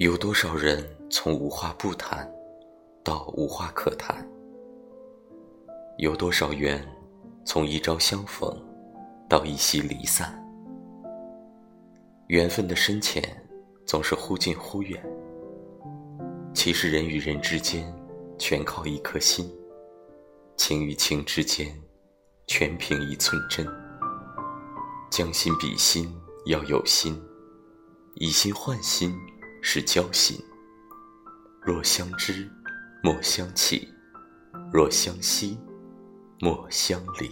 有多少人从无话不谈到无话可谈？有多少缘从一朝相逢到一夕离散？缘分的深浅总是忽近忽远。其实人与人之间全靠一颗心，情与情之间全凭一寸真。将心比心要有心，以心换心。是交心。若相知，莫相弃；若相惜，莫相离。